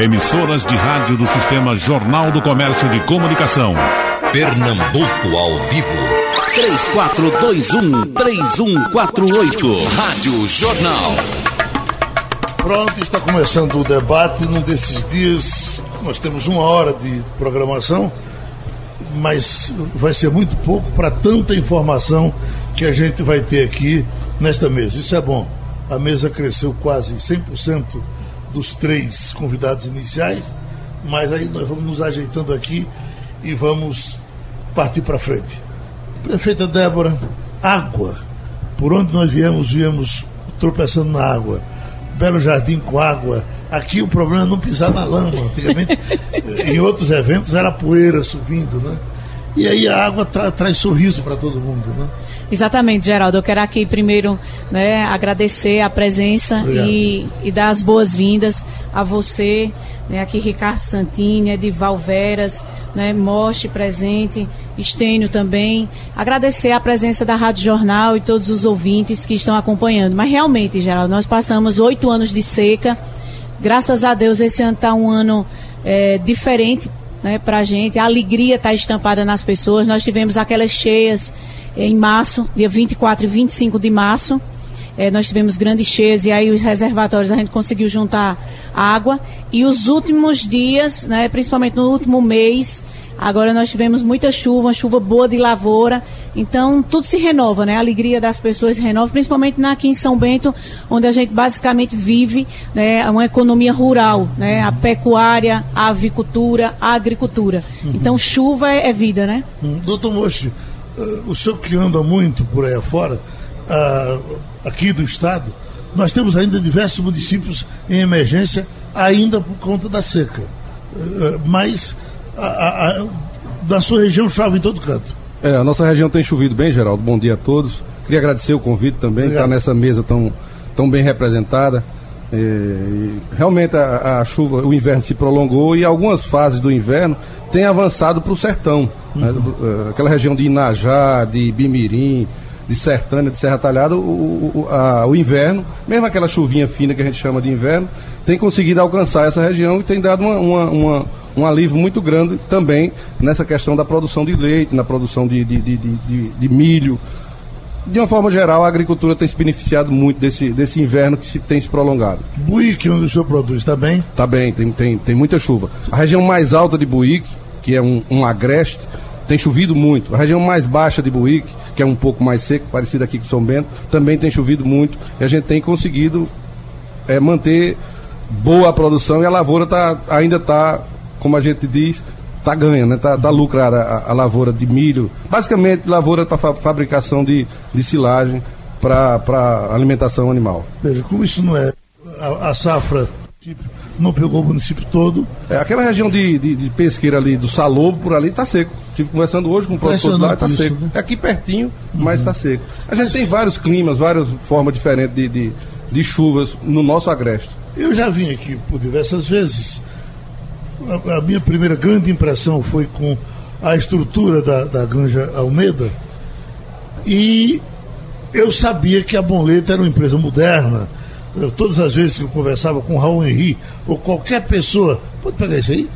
Emissoras de rádio do Sistema Jornal do Comércio de Comunicação. Pernambuco ao vivo. 3421-3148. Rádio Jornal. Pronto, está começando o debate num desses dias. Nós temos uma hora de programação, mas vai ser muito pouco para tanta informação que a gente vai ter aqui nesta mesa. Isso é bom. A mesa cresceu quase 100% dos três convidados iniciais, mas aí nós vamos nos ajeitando aqui e vamos partir para frente. Prefeita Débora, água. Por onde nós viemos, viemos tropeçando na água. Belo Jardim com água. Aqui o problema é não pisar na lama. Antigamente, em outros eventos, era poeira subindo, né? E aí a água tra traz sorriso para todo mundo, né? Exatamente, Geraldo. Eu quero aqui primeiro né, agradecer a presença e, e, dar as boas-vindas a você, né, aqui Ricardo Santini, Edival Veras, né, Moste presente, Estênio também. Agradecer a presença da Rádio Jornal e todos os ouvintes que estão acompanhando. Mas realmente, Geraldo, nós passamos oito anos de seca. Graças a Deus, esse ano está um ano é, diferente né, para a gente. A alegria está estampada nas pessoas. Nós tivemos aquelas cheias em março, dia 24 e 25 de março. É, nós tivemos grandes cheias e aí os reservatórios a gente conseguiu juntar água. E os últimos dias, né, principalmente no último mês, agora nós tivemos muita chuva, uma chuva boa de lavoura. Então tudo se renova, né? A alegria das pessoas se renova, principalmente aqui em São Bento, onde a gente basicamente vive né, uma economia rural, né? A pecuária, a avicultura, a agricultura. Uhum. Então chuva é, é vida, né? Uhum. Doutor Mochi, o senhor que anda muito por aí afora, aqui do estado, nós temos ainda diversos municípios em emergência, ainda por conta da seca. Mas a, a, da sua região chove em todo canto. É, a nossa região tem chovido bem, Geraldo. Bom dia a todos. Queria agradecer o convite também, estar nessa mesa tão, tão bem representada. É, realmente a, a, chuva, o inverno se prolongou e algumas fases do inverno têm avançado para o sertão. Né? Uhum. Né? Aquela região de Inajá, de Bimirim, de Sertânia, de Serra Talhada, o, o, a, o inverno, mesmo aquela chuvinha fina que a gente chama de inverno, tem conseguido alcançar essa região e tem dado uma, uma, uma, um alívio muito grande também nessa questão da produção de leite, na produção de, de, de, de, de milho, de uma forma geral, a agricultura tem se beneficiado muito desse, desse inverno que se, tem se prolongado. Buíque, onde o senhor produz, está bem? Está bem, tem, tem, tem muita chuva. A região mais alta de Buíque, que é um, um agreste, tem chovido muito. A região mais baixa de Buíque, que é um pouco mais seco, parecido aqui com São Bento, também tem chovido muito. E a gente tem conseguido é, manter boa a produção e a lavoura tá, ainda está, como a gente diz, tá ganha, né? Tá, tá lucrada a, a, lavoura de milho, basicamente lavoura para fa fabricação de, de silagem para alimentação animal. Veja, como isso não é a, a safra não pegou o município todo. É, aquela região de, de, de, pesqueira ali, do Salobo, por ali, está seco. Estive conversando hoje com o produtor lá, está seco. Né? É aqui pertinho, uhum. mas está seco. A gente mas... tem vários climas, várias formas diferentes de, de, de chuvas no nosso agreste. Eu já vim aqui por diversas vezes a, a, minha primeira grande impressão foi com a estrutura da, da Granja Almeida e eu sabia que a Bonleta era uma empresa moderna. Eu, todas as vezes que eu conversava com Raul Henri ou qualquer pessoa, pode pegar isso aí?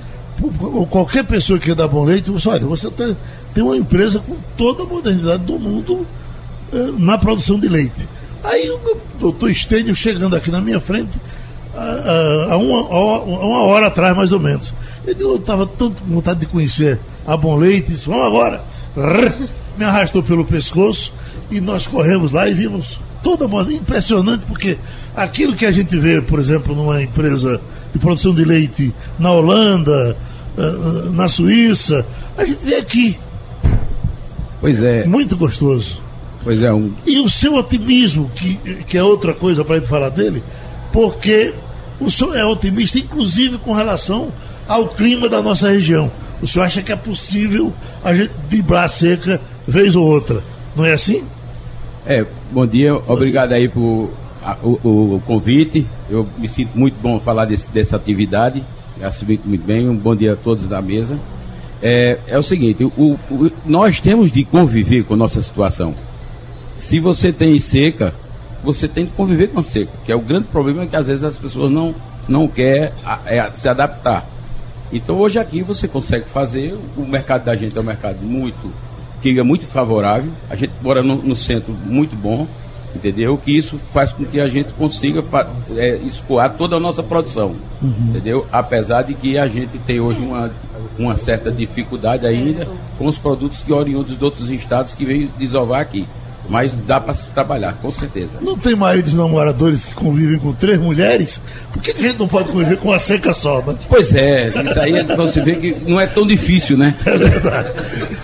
Ou qualquer pessoa que é da Bom Leite, você, olha, você tem, tem uma empresa com toda a modernidade do mundo eh, na produção de leite. Aí o doutor Estênio chegando aqui na minha frente, há uma, uma, hora atrás, mais ou menos. Eu estava tanto com vontade de conhecer a Bom Leite, disse, vamos agora. Me arrastou pelo pescoço e nós corremos lá e vimos toda moda. Impressionante, porque aquilo que a gente vê, por exemplo, numa empresa de produção de leite na Holanda, eh, eh, na Suíça, a gente vê aqui. Pois é. Muito gostoso. Pois é. Um... E o seu otimismo, que, que é outra coisa para a gente falar dele, porque o senhor é otimista, inclusive com relação ao clima da nossa região. O senhor acha que é possível a gente driblar a seca vez ou outra? Não é assim? É, bom dia, obrigado aí por a, o, o, convite. Eu me sinto muito bom falar desse, dessa atividade. Se muito, muito bem. Um bom dia a todos da mesa. É, é o seguinte, o, o, nós temos de conviver com a nossa situação. Se você tem seca, você tem que conviver com a seca, que é o grande problema que às vezes as pessoas não, não quer é, se adaptar. Então hoje aqui você consegue fazer, o mercado da gente é um mercado muito, que é muito favorável, a gente mora no, no centro muito bom, entendeu? Que isso faz com que a gente consiga é, escoar toda a nossa produção, uhum. entendeu? Apesar de que a gente tem hoje uma, uma certa dificuldade ainda com os produtos que oriundos de outros estados que vêm desovar aqui. Mas dá para trabalhar, com certeza. Não tem maridos namoradores que convivem com três mulheres? Por que a gente não pode conviver com uma seca só, né? Pois é, isso aí você vê que não é tão difícil, né? É verdade.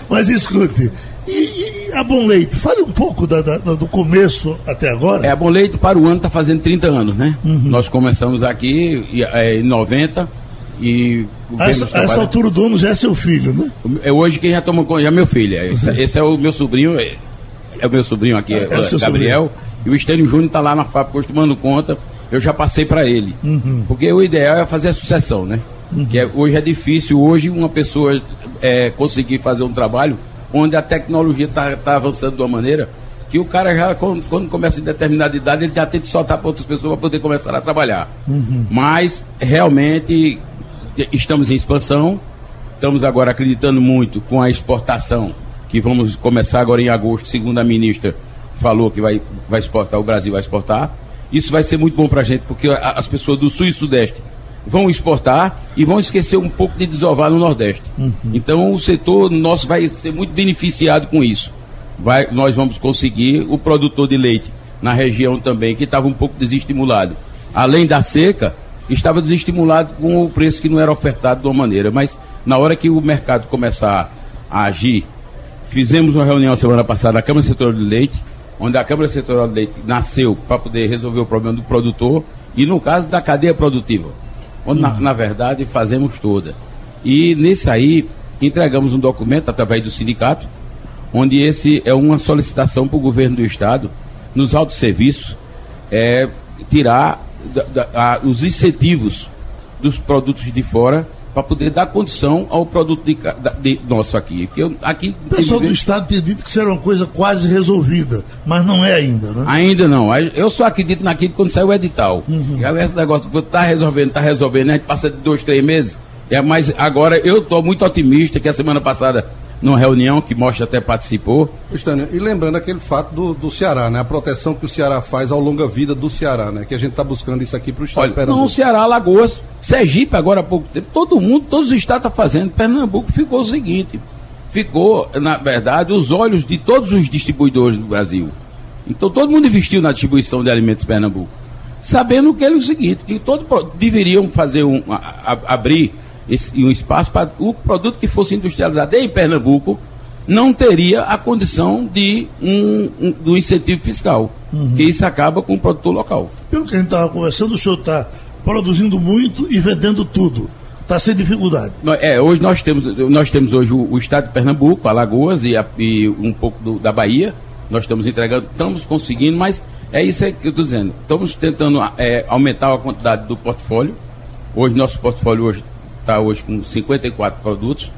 Mas escute, e, e a Bom Leite, fale um pouco da, da, do começo até agora. É, a Bom Leite para o ano está fazendo 30 anos, né? Uhum. Nós começamos aqui é, em 90 e a essa, a essa altura o dono já é seu filho, né? É hoje quem já toma conta, já é meu filho. Esse, uhum. esse, é o meu sobrinho, é, é o meu sobrinho aqui, é, é Gabriel. Sobrinho. E o Estênio Júnior está lá na fábrica hoje tomando conta. Eu já passei para ele. Uhum. Porque o ideal é fazer a sucessão, né? Uhum. Que é, hoje é difícil, hoje uma pessoa é, conseguir fazer um trabalho onde a tecnologia está tá avançando de uma maneira que o cara já, quando, quando, começa em determinada idade, ele já tem que soltar para outras pessoas para poder começar a trabalhar. Uhum. Mas, realmente, estamos em expansão, estamos agora acreditando muito com a exportação, que vamos começar agora em agosto, segundo a ministra falou que vai, vai exportar, o Brasil vai exportar. Isso vai ser muito bom para a gente, porque as pessoas do Sul e Sudeste vão exportar e vão esquecer um pouco de desovar no Nordeste. Uhum. Então o setor nosso vai ser muito beneficiado com isso. Vai, nós vamos conseguir o produtor de leite na região também, que estava um pouco desestimulado. Além da seca, estava desestimulado com o preço que não era ofertado de uma maneira. Mas na hora que o mercado começar a agir, fizemos uma reunião semana passada na Câmara Setorial de Leite, onde a Câmara Setorial de Leite nasceu para poder resolver o problema do produtor e no caso da cadeia produtiva onde na, na, verdade fazemos toda. E nesse aí entregamos um documento através do sindicato, onde esse é uma solicitação para o governo do estado, nos autos serviços, é, tirar da, da, a, os incentivos dos produtos de fora para poder dar condição ao produto de, de, nosso aqui. Porque eu, aqui o pessoal do Estado tinha dito que isso era uma coisa quase resolvida, mas não é ainda, né? Ainda não. Eu só acredito naquilo quando sai o edital. Uhum. Esse negócio que está resolvendo, está resolvendo, a gente passa de dois, três meses. É, mas agora eu estou muito otimista que a semana passada numa reunião que Mostra até participou. Estânio, e lembrando aquele fato do, do Ceará, né? A proteção que o Ceará faz ao longa vida do Ceará, né? Que a gente está buscando isso aqui para o estado Olha, Pernambuco. Não, Ceará, Lagoas, Sergipe agora há pouco tempo, todo mundo, todos os estados estão tá fazendo. Pernambuco ficou o seguinte, ficou, na verdade, os olhos de todos os distribuidores do Brasil. Então todo mundo investiu na distribuição de alimentos Pernambuco. Sabendo que é o seguinte, que todos deveriam fazer um, a, a, abrir esse, um espaço para o produto que fosse industrializado em Pernambuco não teria a condição de um, um do incentivo fiscal, uhum. que isso acaba com o produtor local. Pelo que a gente estava conversando, o senhor está produzindo muito e vendendo tudo. Está sem dificuldade. É, hoje nós temos, nós temos hoje o, o estado de Pernambuco, Alagoas e, a, e um pouco do, da Bahia. Nós estamos entregando, estamos conseguindo, mas é isso que eu estou dizendo. Estamos tentando é, aumentar a quantidade do portfólio. Hoje, nosso portfólio hoje está hoje com 54 produtos.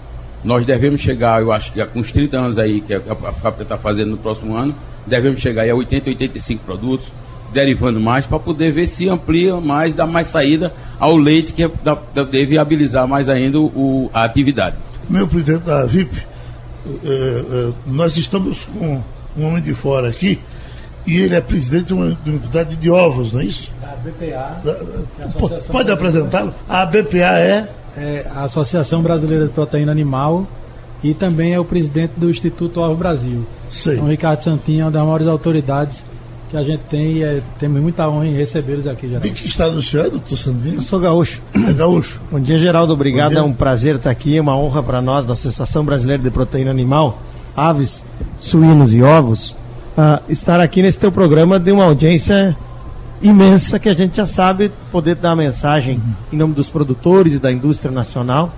Nós devemos chegar, eu acho que com uns 30 anos aí, que a, a fábrica está fazendo no próximo ano, devemos chegar a 80, 85 produtos, derivando mais, para poder ver se amplia mais, dá mais saída ao leite, que é, deve viabilizar mais ainda o, a atividade. Meu presidente da VIP, é, é, nós estamos com um homem de fora aqui, e ele é presidente de uma, de uma entidade de ovos, não é isso? A BPA. Da, pode apresentá-lo? A BPA é é a Associação Brasileira de Proteína Animal e também é o presidente do Instituto Ovo Brasil. Sim. Então, Ricardo Santinho é uma das maiores autoridades que a gente tem e é, temos muita honra em recebê-los aqui, Geraldo. De que estado o senhor é, doutor Santinho? Eu sou gaúcho. É gaúcho. Bom dia, Geraldo. Obrigado. É um prazer estar aqui. É uma honra para nós, da Associação Brasileira de Proteína Animal, Aves, Suínos e Ovos, uh, estar aqui nesse teu programa de uma audiência imensa que a gente já sabe poder dar mensagem uhum. em nome dos produtores e da indústria nacional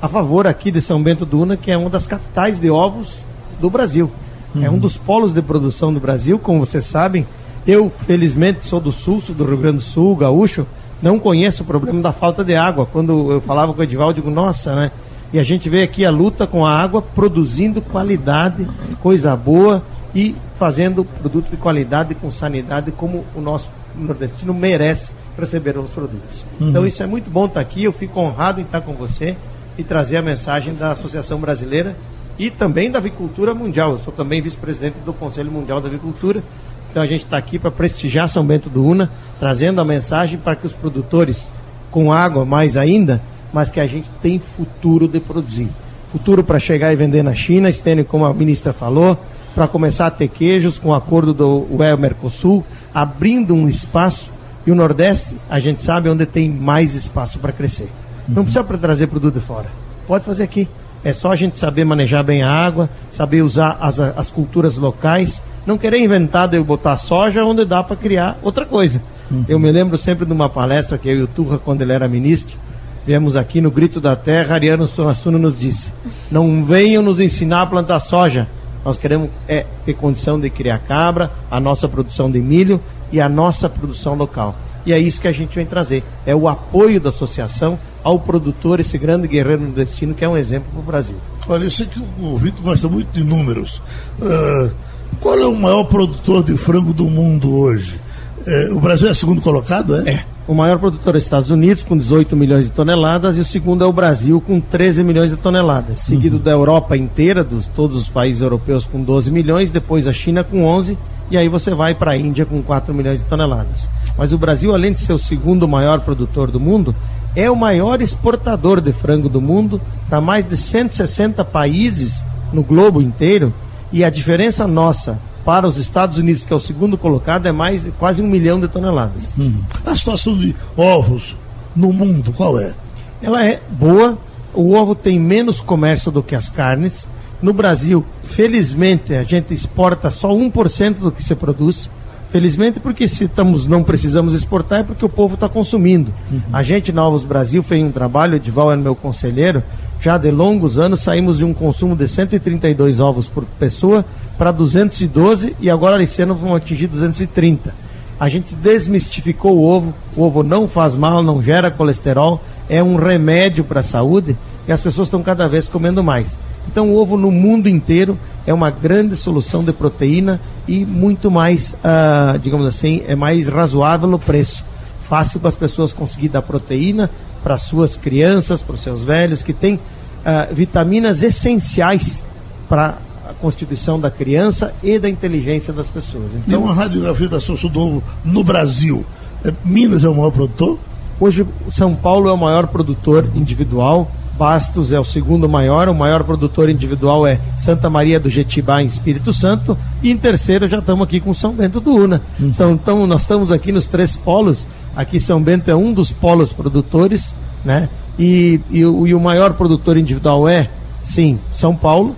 a favor aqui de São Bento do Una, que é uma das capitais de ovos do Brasil. Uhum. É um dos polos de produção do Brasil, como vocês sabem. Eu, felizmente, sou do Sul, sou do Rio Grande do Sul, gaúcho, não conheço o problema da falta de água. Quando eu falava com o Edivaldo, digo, nossa, né? E a gente vê aqui a luta com a água, produzindo qualidade, coisa boa e fazendo produto de qualidade com sanidade como o nosso nordestino merece receberam os produtos. Uhum. Então isso é muito bom estar aqui, eu fico honrado em estar com você e trazer a mensagem da Associação Brasileira e também da Avicultura Mundial. Eu sou também vice-presidente do Conselho Mundial da Avicultura. Então a gente está aqui para prestigiar São Bento do Una, trazendo a mensagem para que os produtores, com água mais ainda, mas que a gente tem futuro de produzir. Futuro para chegar e vender na China, Stênio, como a ministra falou, para começar a ter queijos com o acordo do UE Mercosul, abrindo um espaço. E o Nordeste, a gente sabe onde tem mais espaço para crescer. Não precisa para trazer produto de fora. Pode fazer aqui. É só a gente saber manejar bem a água, saber usar as, as culturas locais, não querer inventar de botar soja onde dá para criar outra coisa. Uhum. Eu me lembro sempre de uma palestra que eu e o Turra, quando ele era ministro, viemos aqui no Grito da Terra, Ariano Suassuna nos disse: Não venham nos ensinar a plantar soja. Nós queremos é, ter condição de criar cabra, a nossa produção de milho e a nossa produção local. E é isso que a gente vem trazer: é o apoio da associação ao produtor, esse grande guerreiro no destino, que é um exemplo para o Brasil. Olha, eu sei que o Vitor gosta muito de números. Uh, qual é o maior produtor de frango do mundo hoje? É, o Brasil é segundo colocado, é? É. O maior produtor é os Estados Unidos, com 18 milhões de toneladas, e o segundo é o Brasil, com 13 milhões de toneladas. Seguido uhum. da Europa inteira, dos todos os países europeus, com 12 milhões, depois a China com 11, e aí você vai para a Índia com 4 milhões de toneladas. Mas o Brasil, além de ser o segundo maior produtor do mundo, é o maior exportador de frango do mundo para mais de 160 países no globo inteiro e a diferença nossa para os Estados Unidos, que é o segundo colocado, é mais quase um milhão de toneladas. Hum. A situação de ovos no mundo, qual é? Ela é boa. O ovo tem menos comércio do que as carnes. No Brasil, felizmente, a gente exporta só 1% do que se produz. Felizmente, porque se estamos, não precisamos exportar, é porque o povo está consumindo. Uhum. A gente, na Ovos Brasil, fez um trabalho, o Edival é meu conselheiro, já de longos anos saímos de um consumo de 132 ovos por pessoa para 212 e agora esse ano vamos atingir 230. A gente desmistificou o ovo, o ovo não faz mal, não gera colesterol, é um remédio para a saúde e as pessoas estão cada vez comendo mais. Então o ovo no mundo inteiro é uma grande solução de proteína e muito mais, uh, digamos assim, é mais razoável o preço. Fácil para as pessoas conseguir dar proteína para suas crianças, para os seus velhos, que tem uh, vitaminas essenciais para a constituição da criança e da inteligência das pessoas. Então, e uma radiografia da Sosso Novo no Brasil, é, Minas é o maior produtor? Hoje, São Paulo é o maior produtor individual Bastos é o segundo maior, o maior produtor individual é Santa Maria do Jetibá, em Espírito Santo, e em terceiro já estamos aqui com São Bento do Una. São, então, nós estamos aqui nos três polos, aqui São Bento é um dos polos produtores, né? E, e, e o maior produtor individual é, sim, São Paulo,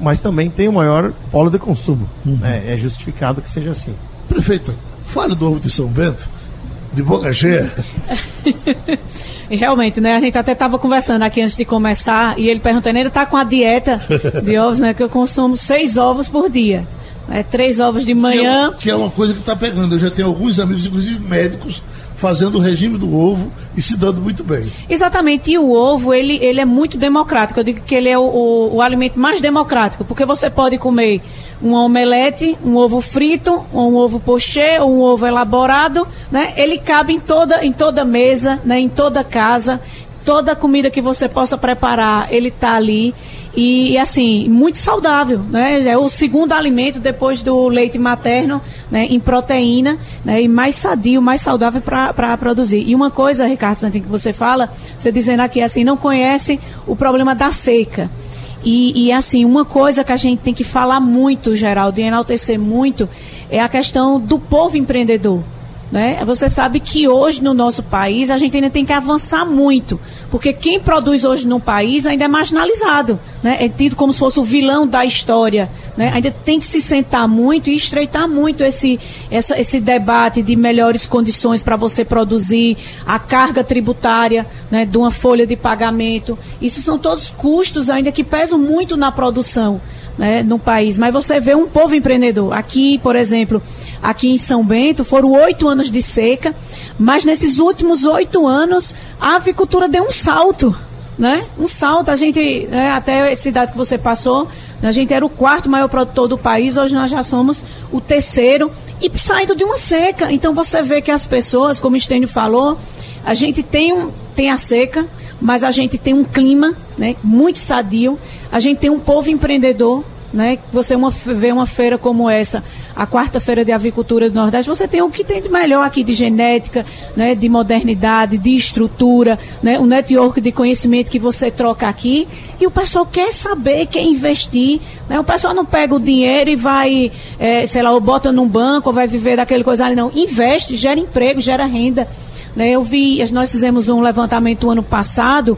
mas também tem o maior polo de consumo. Uhum. Né? É justificado que seja assim. Prefeito, fale do ovo de São Bento, de boca cheia. E realmente, né? A gente até estava conversando aqui antes de começar e ele perguntando, ele está com a dieta de ovos, né? Que eu consumo seis ovos por dia. Né, três ovos de manhã. Que é, que é uma coisa que está pegando. Eu já tenho alguns amigos, inclusive médicos, fazendo o regime do ovo e se dando muito bem. Exatamente, e o ovo, ele, ele é muito democrático. Eu digo que ele é o, o, o alimento mais democrático, porque você pode comer um omelete, um ovo frito, um ovo pochê, um ovo elaborado, né? Ele cabe em toda, em toda mesa, né? em toda casa, toda comida que você possa preparar, ele está ali. E, assim, muito saudável, né? É o segundo alimento depois do leite materno, né? Em proteína, né? E mais sadio, mais saudável para produzir. E uma coisa, Ricardo Santinho, que você fala, você dizendo aqui assim, não conhece o problema da seca. E, e, assim, uma coisa que a gente tem que falar muito, Geraldo, e enaltecer muito, é a questão do povo empreendedor. Né? Você sabe que hoje no nosso país a gente ainda tem que avançar muito, porque quem produz hoje no país ainda é marginalizado, né? é tido como se fosse o vilão da história. Né? Ainda tem que se sentar muito e estreitar muito esse, essa, esse debate de melhores condições para você produzir, a carga tributária né, de uma folha de pagamento. Isso são todos custos ainda que pesam muito na produção né, no país. Mas você vê um povo empreendedor. Aqui, por exemplo, aqui em São Bento, foram oito anos de seca, mas nesses últimos oito anos a avicultura deu um salto. Né? Um salto, a gente, né, até a cidade que você passou, a gente era o quarto maior produtor do país, hoje nós já somos o terceiro e saindo de uma seca. Então você vê que as pessoas, como o Estênio falou, a gente tem, um, tem a seca, mas a gente tem um clima né, muito sadio, a gente tem um povo empreendedor né? Você uma, vê uma feira como essa, a quarta-feira de avicultura do Nordeste, você tem o que tem de melhor aqui de genética, né? de modernidade, de estrutura, né? o network de conhecimento que você troca aqui. E o pessoal quer saber, quer investir. Né? O pessoal não pega o dinheiro e vai, é, sei lá, ou bota num banco, ou vai viver daquele coisa ali, não. Investe, gera emprego, gera renda. Né? Eu vi, nós fizemos um levantamento ano passado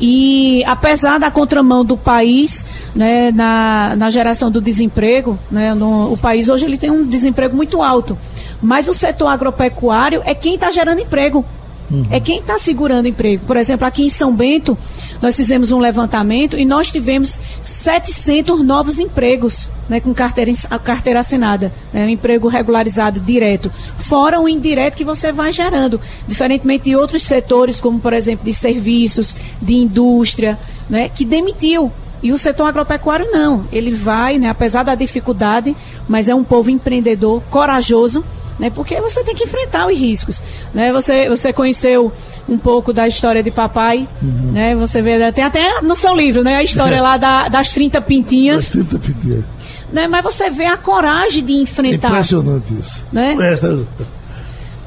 e apesar da contramão do país né, na, na geração do desemprego, né, no, o país hoje ele tem um desemprego muito alto, mas o setor agropecuário é quem está gerando emprego. Uhum. É quem está segurando emprego. Por exemplo, aqui em São Bento, nós fizemos um levantamento e nós tivemos 700 novos empregos né, com carteira, carteira assinada, né, um emprego regularizado direto, fora o indireto que você vai gerando, diferentemente de outros setores, como por exemplo de serviços, de indústria, né, que demitiu. E o setor agropecuário não, ele vai, né, apesar da dificuldade, mas é um povo empreendedor, corajoso, né? Porque você tem que enfrentar os riscos, né? Você você conheceu um pouco da história de papai, uhum. né? Você vê tem até no seu livro, né? A história lá da, das 30 pintinhas. Das 30 pintinhas. Né? Mas você vê a coragem de enfrentar. Impressionante isso. Né? Essa,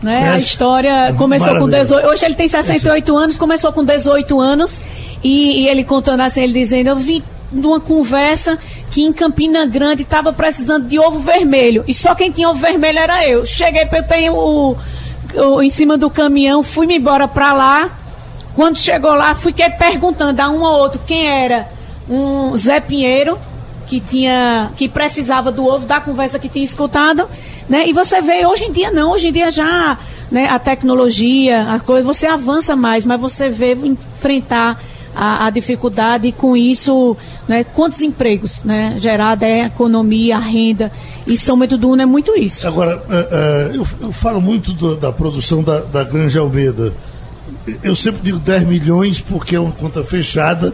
né? A história é começou com 18. Hoje ele tem 68 Essa. anos, começou com 18 anos. E, e ele contando assim, ele dizendo, eu vi numa conversa que em Campina Grande estava precisando de ovo vermelho. E só quem tinha ovo vermelho era eu. Cheguei, eu tenho o, o em cima do caminhão, fui-me embora para lá. Quando chegou lá, fiquei perguntando a um ou outro quem era. Um Zé Pinheiro, que tinha que precisava do ovo da conversa que tinha escutado, né? E você vê hoje em dia não, hoje em dia já, né, a tecnologia, a coisa, você avança mais, mas você vê enfrentar a, a dificuldade e com isso, né, quantos empregos né, gerada é a economia, a renda. E São Bento do Uno é muito isso. Agora, uh, uh, eu, eu, falo muito do, da produção da, da Granja Almeida. Eu sempre digo 10 milhões porque é uma conta fechada,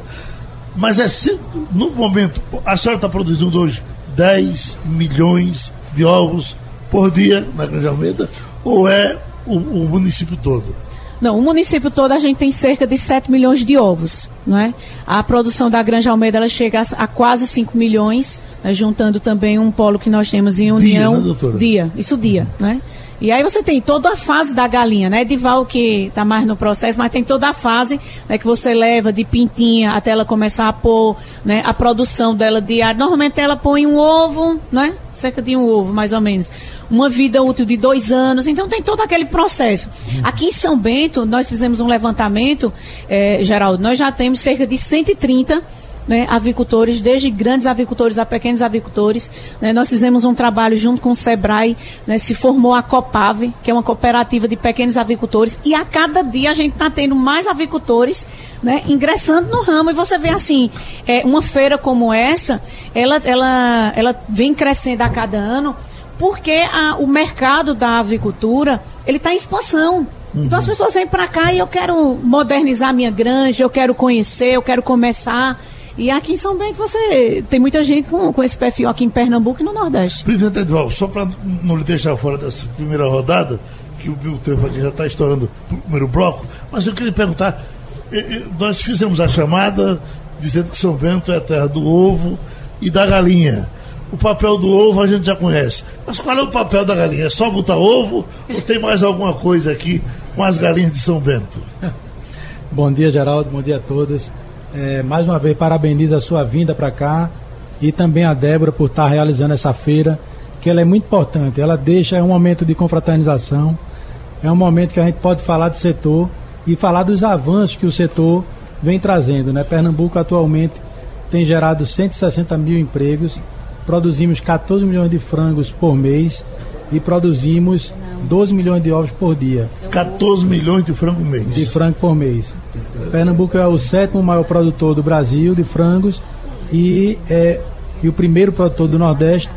mas é sempre, no momento, a senhora está produzindo hoje 10 milhões de ovos por dia na Granja Almeida ou é o, o município todo? Não, o município todo a gente tem cerca de 7 milhões de ovos. Não é? A produção da Granja Almeida ela chega a, a quase 5 milhões, né, juntando também um polo que nós temos em União. Dia, né, doutora? Dia, isso dia. Né? E aí você tem toda a fase da galinha, né? Edival que está mais no processo, mas tem toda a fase né, que você leva de pintinha até ela começar a pôr né, a produção dela diária. Normalmente ela põe um ovo, né? Cerca de um ovo, mais ou menos. Uma vida útil de dois anos. Então tem todo aquele processo. Aqui em São Bento, nós fizemos um levantamento, é, Geraldo, nós já temos cerca de 130 né, avicultores, desde grandes avicultores a pequenos avicultores. Né, nós fizemos um trabalho junto com o SEBRAE, né, se formou a Copave, que é uma cooperativa de pequenos avicultores, e a cada dia a gente está tendo mais avicultores né, ingressando no ramo. E você vê assim, é, uma feira como essa, ela, ela, ela vem crescendo a cada ano, porque a, o mercado da avicultura ele está em expansão. Uhum. Então as pessoas vêm para cá e eu quero modernizar minha granja, eu quero conhecer, eu quero começar. E aqui em São Bento você tem muita gente com, com esse perfil aqui em Pernambuco e no Nordeste. Presidente Edvaldo, só para não lhe deixar fora dessa primeira rodada, que o meu tempo aqui já está estourando o primeiro bloco, mas eu queria perguntar, nós fizemos a chamada dizendo que São Bento é a terra do ovo e da galinha. O papel do ovo a gente já conhece. Mas qual é o papel da galinha? É só botar ovo ou tem mais alguma coisa aqui com as galinhas de São Bento? Bom dia, Geraldo. Bom dia a todos. É, mais uma vez, parabenizo a sua vinda para cá e também a Débora por estar realizando essa feira, que ela é muito importante. Ela deixa é um momento de confraternização, é um momento que a gente pode falar do setor e falar dos avanços que o setor vem trazendo. Né? Pernambuco atualmente tem gerado 160 mil empregos, produzimos 14 milhões de frangos por mês e produzimos 12 milhões de ovos por dia. 14 milhões de frango mês. De frango por mês. Pernambuco é o sétimo maior produtor do Brasil de frangos e é e o primeiro produtor do Nordeste.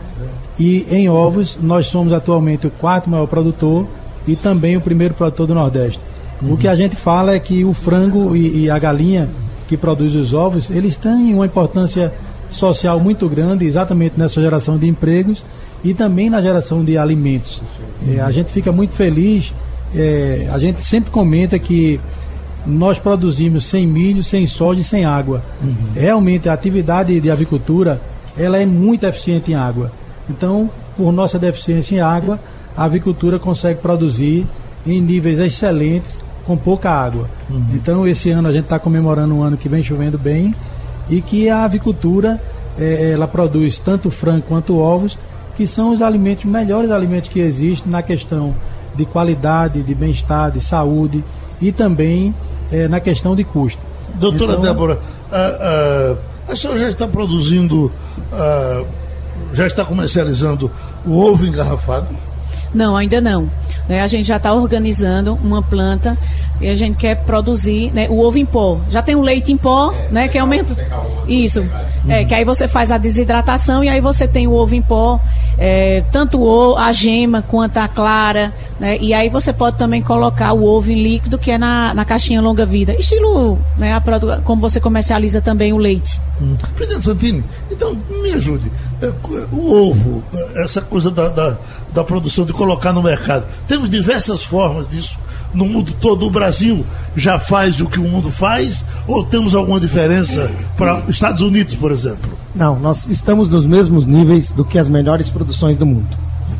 E em ovos, nós somos atualmente o quarto maior produtor e também o primeiro produtor do Nordeste. Uhum. O que a gente fala é que o frango e, e a galinha que produz os ovos, eles têm uma importância social muito grande, exatamente nessa geração de empregos e também na geração de alimentos. É, a gente fica muito feliz, é, a gente sempre comenta que nós produzimos sem milho, sem soja e sem água. Uhum. Realmente a atividade de avicultura ela é muito eficiente em água. Então, por nossa deficiência em água, a avicultura consegue produzir em níveis excelentes com pouca água. Uhum. Então, esse ano a gente está comemorando um ano que vem chovendo bem e que a avicultura é, ela produz tanto frango quanto ovos, que são os alimentos melhores alimentos que existem na questão de qualidade, de bem-estar, de saúde e também é, na questão de custo. Doutora então, Débora, a, a, a senhora já está produzindo, a, já está comercializando o ovo engarrafado? Não, ainda não. Né, a gente já está organizando uma planta e a gente quer produzir né, o ovo em pó. Já tem o leite em pó, é, né, que é o mesmo. Isso. É, que aí você faz a desidratação e aí você tem o ovo em pó, é, tanto o, a gema quanto a clara, né, e aí você pode também colocar o ovo em líquido, que é na, na caixinha longa vida. Estilo, né, a, como você comercializa também o leite. Hum. Presidente Santini, então me ajude. É, o ovo, essa coisa da, da, da produção, de colocar no mercado, temos diversas formas disso no mundo todo. O Brasil já faz o que o mundo faz ou temos alguma diferença para os Estados Unidos, por exemplo? Não, nós estamos nos mesmos níveis do que as melhores produções do mundo.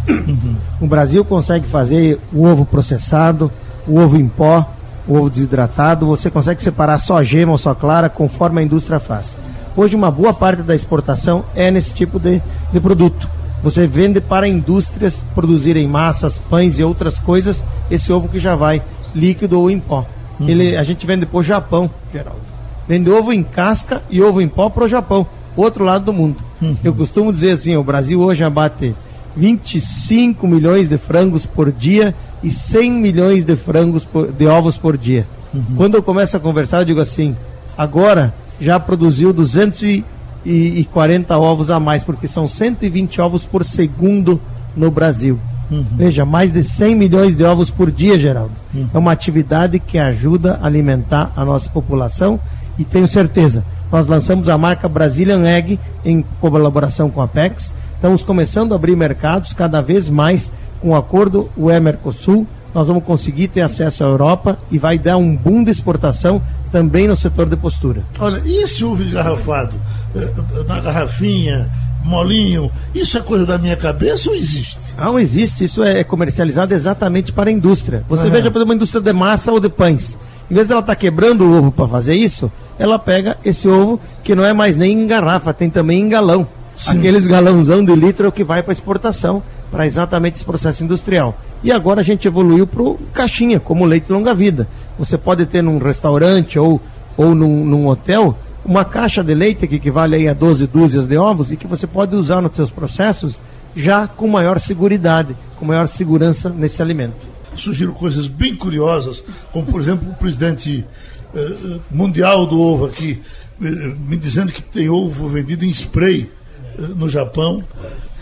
Uhum. O Brasil consegue fazer o ovo processado, o ovo em pó, o ovo desidratado, você consegue separar só gema ou só clara conforme a indústria faz. Hoje uma boa parte da exportação é nesse tipo de, de produto. Você vende para indústrias produzirem massas, pães e outras coisas, esse ovo que já vai líquido ou em pó. Uhum. Ele, a gente vende para o Japão, Geraldo. Vende ovo em casca e ovo em pó para o Japão, outro lado do mundo. Uhum. Eu costumo dizer assim, o Brasil hoje abate 25 milhões de frangos por dia e 100 milhões de frangos por, de ovos por dia. Uhum. Quando eu começo a conversar, eu digo assim: agora já produziu 200 e, e 40 ovos a mais, porque são 120 ovos por segundo no Brasil. Uhum. Veja, mais de 100 milhões de ovos por dia, Geraldo. Uhum. É uma atividade que ajuda a alimentar a nossa população e tenho certeza, nós lançamos a marca Brazilian Egg em colaboração com a PEX. Estamos começando a abrir mercados cada vez mais com o acordo UE Mercosul. Nós vamos conseguir ter acesso à Europa e vai dar um boom de exportação também no setor de postura. Olha, e esse ovo engarrafado? Eh, na garrafinha, molinho, isso é coisa da minha cabeça ou existe? Não existe, isso é comercializado exatamente para a indústria. Você veja, por exemplo, uma indústria de massa ou de pães. Em vez dela estar tá quebrando o ovo para fazer isso, ela pega esse ovo que não é mais nem em garrafa, tem também em galão. Sim. Aqueles galãozão de litro é o que vai para exportação, para exatamente esse processo industrial. E agora a gente evoluiu para caixinha, como leite longa-vida. Você pode ter num restaurante ou, ou num, num hotel uma caixa de leite que equivale a 12 dúzias de ovos e que você pode usar nos seus processos já com maior segurança, com maior segurança nesse alimento. Surgiram coisas bem curiosas, como por exemplo o presidente eh, mundial do ovo aqui eh, me dizendo que tem ovo vendido em spray eh, no Japão.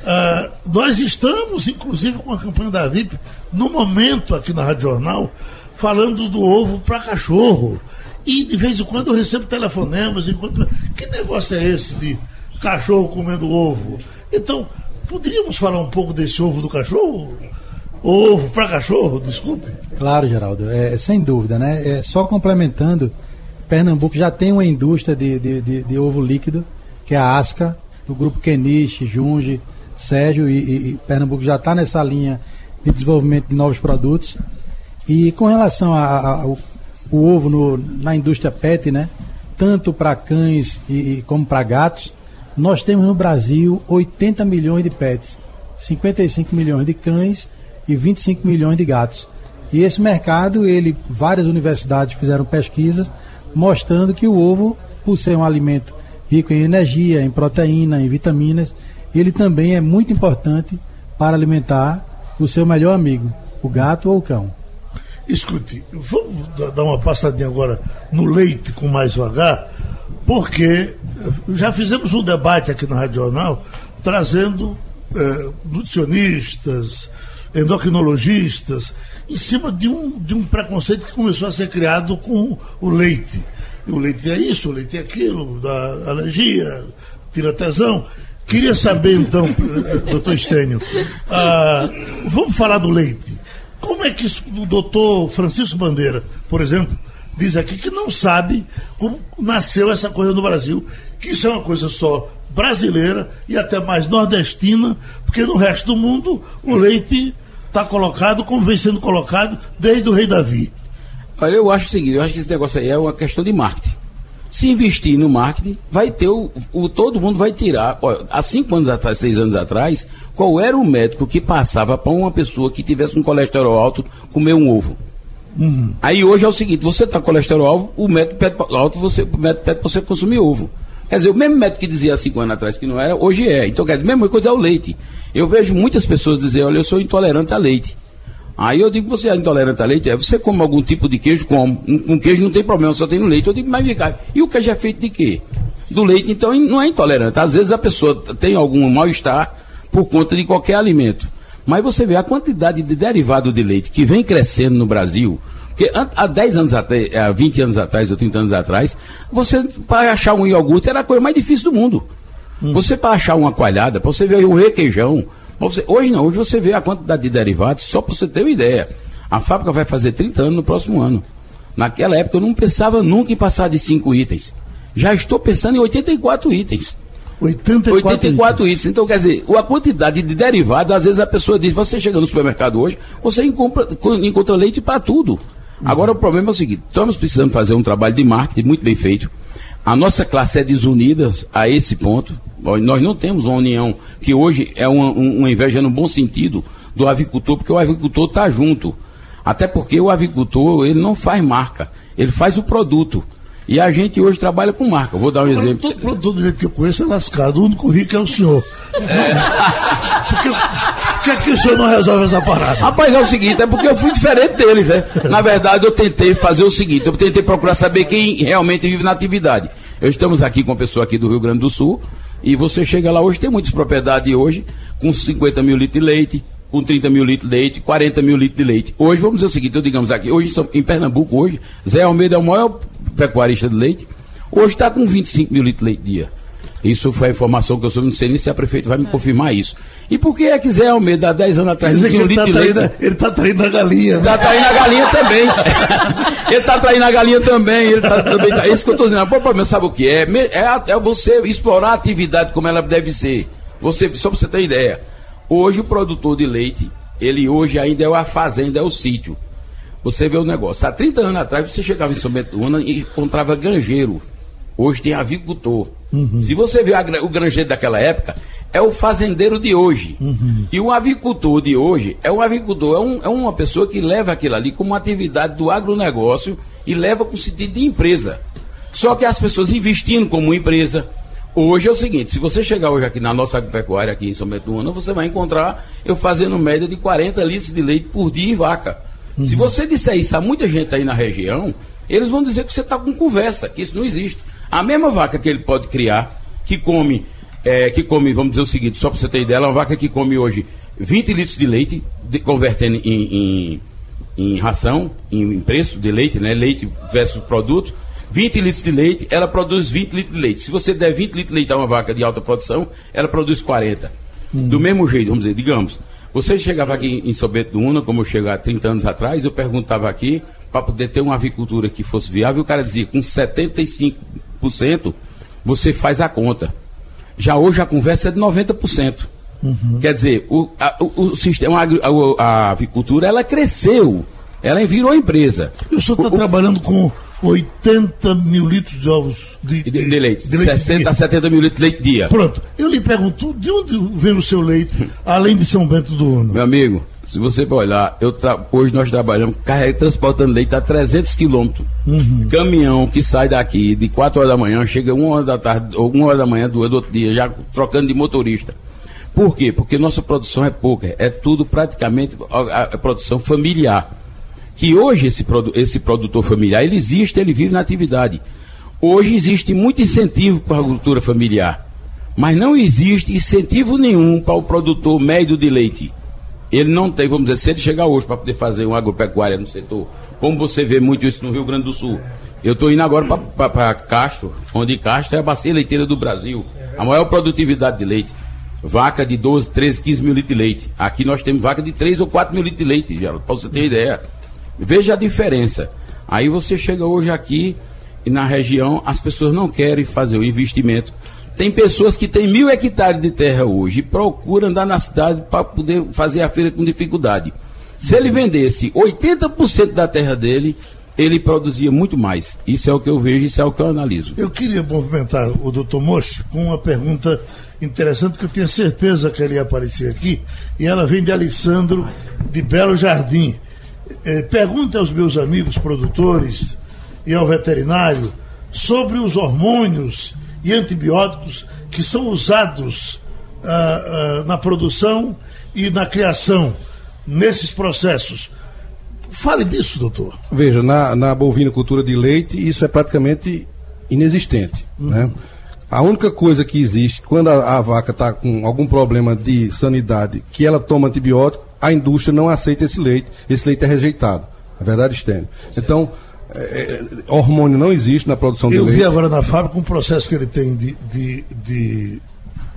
Ah, nós estamos, inclusive, com a campanha da VIP, no momento aqui na Rádio Jornal, falando do ovo para cachorro. E de vez em quando eu recebo telefonemas, enquanto. Que negócio é esse de cachorro comendo ovo? Então, poderíamos falar um pouco desse ovo do cachorro? Ovo para cachorro, desculpe. Claro, Geraldo, é, sem dúvida, né? É, só complementando, Pernambuco já tem uma indústria de, de, de, de ovo líquido, que é a ASCA, do grupo Kenichi, Junge, Sérgio, e, e, Pernambuco já está nessa linha de desenvolvimento de novos produtos. E com relação ao ovo no, na indústria PET, né? Tanto para cães e como para gatos, nós temos no Brasil 80 milhões de pets, 55 milhões de cães e 25 milhões de gatos. E esse mercado, ele, várias universidades fizeram pesquisas mostrando que o ovo, por ser um alimento rico em energia, em proteína, em vitaminas, ele também é muito importante para alimentar o seu melhor amigo, o gato ou o cão. Escute, vamos dar uma passadinha agora no leite com mais vagar, porque já fizemos um debate aqui na Rádio Jornal trazendo eh, nutricionistas, endocrinologistas, em cima de um, de um preconceito que começou a ser criado com o leite. O leite é isso, o leite é aquilo, da alergia, tira tesão. Queria saber, então, eh, doutor Estênio, ah, vamos falar do leite. Como é que o doutor Francisco Bandeira, por exemplo, diz aqui que não sabe como nasceu essa coisa no Brasil, que isso é uma coisa só brasileira e até mais nordestina, porque no resto do mundo o leite está colocado como vem sendo colocado desde o rei Davi. Olha, eu acho o seguinte, eu acho que esse negócio aí é uma questão de marketing. Se investir no marketing, vai ter o, o todo mundo vai tirar. Há cinco anos atrás, seis anos atrás, qual era o médico que passava para uma pessoa que tivesse um colesterol alto comer um ovo? Uhum. Aí hoje é o seguinte, você está com colesterol alto, o médico pede alto, você, o médico pede para você consumir ovo. Quer dizer, o mesmo médico que dizia há cinco anos atrás que não era, hoje é. Então, quer dizer, a mesma coisa é o leite. Eu vejo muitas pessoas dizer, olha, eu sou intolerante a leite. Aí eu digo, você é intolerante a leite? É, você come algum tipo de queijo? Como. Um, um queijo não tem problema, só tem no leite. Eu digo, mas vem cá, e o queijo é feito de quê? Do leite, então não é intolerante. Às vezes a pessoa tem algum mal-estar por conta de qualquer alimento. Mas você vê a quantidade de derivado de leite que vem crescendo no Brasil, porque há 10 anos atrás, há 20 anos atrás, ou 30 anos atrás, você, para achar um iogurte, era a coisa mais difícil do mundo. Hum. Você, para achar uma coalhada, para você ver o requeijão. Você, hoje não, hoje você vê a quantidade de derivados, só para você ter uma ideia. A fábrica vai fazer 30 anos no próximo ano. Naquela época eu não pensava nunca em passar de 5 itens. Já estou pensando em 84 itens. 84, 84 itens. Então, quer dizer, a quantidade de derivados, às vezes a pessoa diz, você chega no supermercado hoje, você encontra, encontra leite para tudo. Agora o problema é o seguinte: estamos precisando fazer um trabalho de marketing muito bem feito. A nossa classe é desunida a esse ponto. Nós não temos uma união que hoje é uma, uma inveja no bom sentido do avicultor, porque o avicultor está junto. Até porque o avicultor ele não faz marca, ele faz o produto. E a gente hoje trabalha com marca. Vou dar um exemplo. Todo produtor que eu conheço é lascado. O único rico é o senhor. É. Porque por que, é que o senhor não resolve essa parada? Rapaz, é o seguinte, é porque eu fui diferente deles, né? Na verdade, eu tentei fazer o seguinte, eu tentei procurar saber quem realmente vive na atividade. Eu estamos aqui com uma pessoa aqui do Rio Grande do Sul, e você chega lá hoje, tem muitas propriedades hoje, com 50 mil litros de leite, com 30 mil litros de leite, 40 mil litros de leite. Hoje, vamos dizer o seguinte, então, digamos aqui, hoje em Pernambuco, hoje, Zé Almeida é o maior pecuarista de leite, hoje está com 25 mil litros de leite dia. Isso foi a informação que eu sou, não sei nem se a prefeita vai me confirmar isso. E por que é que Zé Almeida, há 10 anos atrás, não tinha um litro tá de leite? Ele está traindo a galinha. Está traindo a galinha também. ele está traindo a galinha também. Ele tá, também tá, isso que eu estou dizendo. O problema, sabe o que é? é? É você explorar a atividade como ela deve ser. Você, só para você ter ideia. Hoje o produtor de leite, ele hoje ainda é a fazenda, é o sítio. Você vê o negócio. Há 30 anos atrás, você chegava em São Bento e encontrava granjeiro. Hoje tem avicultor. Uhum. Se você vê o granjeiro daquela época, é o fazendeiro de hoje. Uhum. E o avicultor de hoje é um avicultor, é, um, é, uma pessoa que leva aquilo ali como uma atividade do agronegócio e leva com sentido de empresa. Só que as pessoas investindo como empresa. Hoje é o seguinte, se você chegar hoje aqui na nossa agropecuária, aqui em São Ano, você vai encontrar eu fazendo média de 40 litros de leite por dia em vaca. Uhum. Se você disser isso a muita gente aí na região, eles vão dizer que você está com conversa, que isso não existe. A mesma vaca que ele pode criar, que come, é, que come, vamos dizer o seguinte, só para você ter ideia, é uma vaca que come hoje 20 litros de leite, de, convertendo em, em, em, ração, em, preço de leite, né? Leite versus produto. 20 litros de leite, ela produz 20 litros de leite. Se você der 20 litros de leite a uma vaca de alta produção, ela produz 40. Hum. Do mesmo jeito, vamos dizer, digamos, você chegava aqui em Sobeto do Una, como eu cheguei há 30 anos atrás, eu perguntava aqui, para poder ter uma avicultura que fosse viável, o cara dizia, com 75 você faz a conta. Já hoje a conversa é de 90%. Uhum. Quer dizer, o, a, o, o sistema, a, a, avicultura, ela cresceu. Ela virou empresa. E o senhor está trabalhando com 80 mil litros de ovos de, de, de, de leite. De 60 leite a 70 mil litros de leite dia. Pronto. Eu lhe pergunto, de onde vem o seu leite, além de São Bento do Ono? Meu amigo, se você olhar, eu tra... hoje nós trabalhamos carregando, transportando leite a 300 quilômetros. Uhum. Caminhão que sai daqui de 4 horas da manhã, chega 1 hora da tarde, ou 1 hora da manhã, 2 do outro dia, já trocando de motorista. Por quê? Porque nossa produção é pouca, é tudo praticamente a, a produção familiar. Que hoje esse, produ... esse produtor familiar, ele existe, ele vive na atividade. Hoje existe muito incentivo para a agricultura familiar, mas não existe incentivo nenhum para o produtor médio de leite. Ele não tem, vamos dizer, se ele chegar hoje para poder fazer uma agropecuária no setor, como você vê muito isso no Rio Grande do Sul. Eu estou indo agora para Castro, onde Castro é a bacia leiteira do Brasil. A maior produtividade de leite. Vaca de 12, 13, 15 mil litros de leite. Aqui nós temos vaca de 3 ou 4 mil litros de leite, Geraldo, para você ter ideia. Veja a diferença. Aí você chega hoje aqui e na região as pessoas não querem fazer o investimento. Tem pessoas que têm mil hectares de terra hoje e procuram andar na cidade para poder fazer a feira com dificuldade. Se ele vendesse 80% da terra dele, ele produzia muito mais. Isso é o que eu vejo, isso é o que eu analiso. Eu queria movimentar o doutor Mocho com uma pergunta interessante que eu tinha certeza que ele ia aparecer aqui, e ela vem de Alessandro de Belo Jardim. É, pergunta aos meus amigos produtores e ao veterinário sobre os hormônios e antibióticos que são usados ah, ah, na produção e na criação nesses processos. Fale disso, doutor. Veja, na, na bovinocultura de leite, isso é praticamente inexistente. Uhum. Né? A única coisa que existe, quando a, a vaca está com algum problema de sanidade, que ela toma antibiótico, a indústria não aceita esse leite, esse leite é rejeitado. É verdade, Stênio. Então, é, é, hormônio não existe na produção de Eu leite. Eu vi agora na fábrica um processo que ele tem de, de, de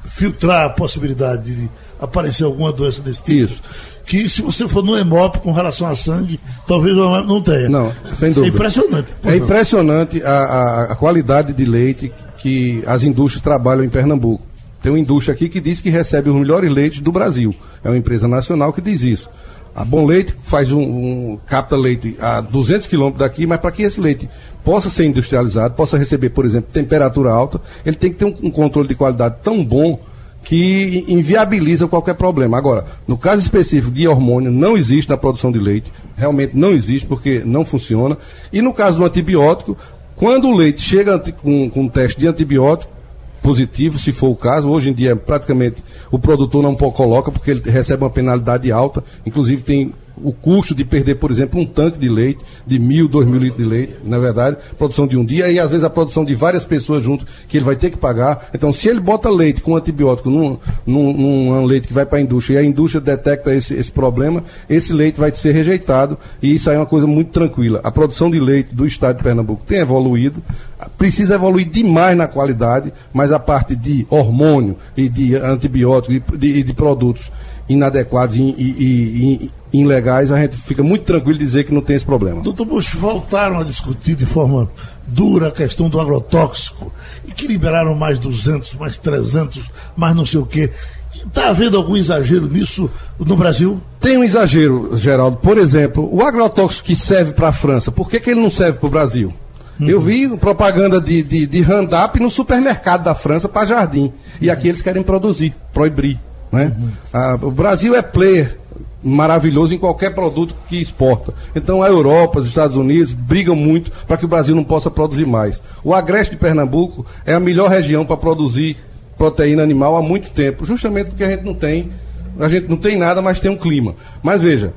filtrar a possibilidade de aparecer alguma doença desse tipo. Isso. Que se você for no hemop com relação a sangue, talvez não tenha. Não, sem dúvida. É impressionante. É impressionante a, a, a qualidade de leite que as indústrias trabalham em Pernambuco. Tem uma indústria aqui que diz que recebe os melhores leites do Brasil. É uma empresa nacional que diz isso. A Bom Leite faz um, um capta leite a 200 quilômetros daqui, mas para que esse leite possa ser industrializado, possa receber, por exemplo, temperatura alta, ele tem que ter um, um controle de qualidade tão bom que inviabiliza qualquer problema. Agora, no caso específico de hormônio, não existe na produção de leite, realmente não existe porque não funciona. E no caso do antibiótico, quando o leite chega com, com um teste de antibiótico, positivo, se for o caso. Hoje em dia, praticamente, o produtor não coloca porque ele recebe uma penalidade alta. Inclusive, tem o custo de perder, por exemplo, um tanque de leite, de mil, dois mil litros de leite, na verdade, produção de um dia, e às vezes a produção de várias pessoas junto, que ele vai ter que pagar. Então, se ele bota leite com antibiótico num, num, num leite que vai para a indústria e a indústria detecta esse, esse problema, esse leite vai ser rejeitado, e isso aí é uma coisa muito tranquila. A produção de leite do estado de Pernambuco tem evoluído, precisa evoluir demais na qualidade, mas a parte de hormônio e de antibiótico e de, de, produtos inadequados e, e, e, ilegais, a gente fica muito tranquilo dizer que não tem esse problema. Doutor Bush, voltaram a discutir de forma dura a questão do agrotóxico e que liberaram mais 200, mais 300, mais não sei o quê. Está havendo algum exagero nisso no Brasil? Tem um exagero, Geraldo. Por exemplo, o agrotóxico que serve para a França, por que, que ele não serve para o Brasil? Uhum. Eu vi propaganda de, de, de Randap no supermercado da França para jardim. E aqui eles querem produzir, proibir. Né? Uhum. Ah, o Brasil é player maravilhoso em qualquer produto que exporta. Então a Europa, os Estados Unidos brigam muito para que o Brasil não possa produzir mais. O Agreste de Pernambuco é a melhor região para produzir proteína animal há muito tempo, justamente porque a gente não tem, a gente não tem nada, mas tem um clima. Mas veja,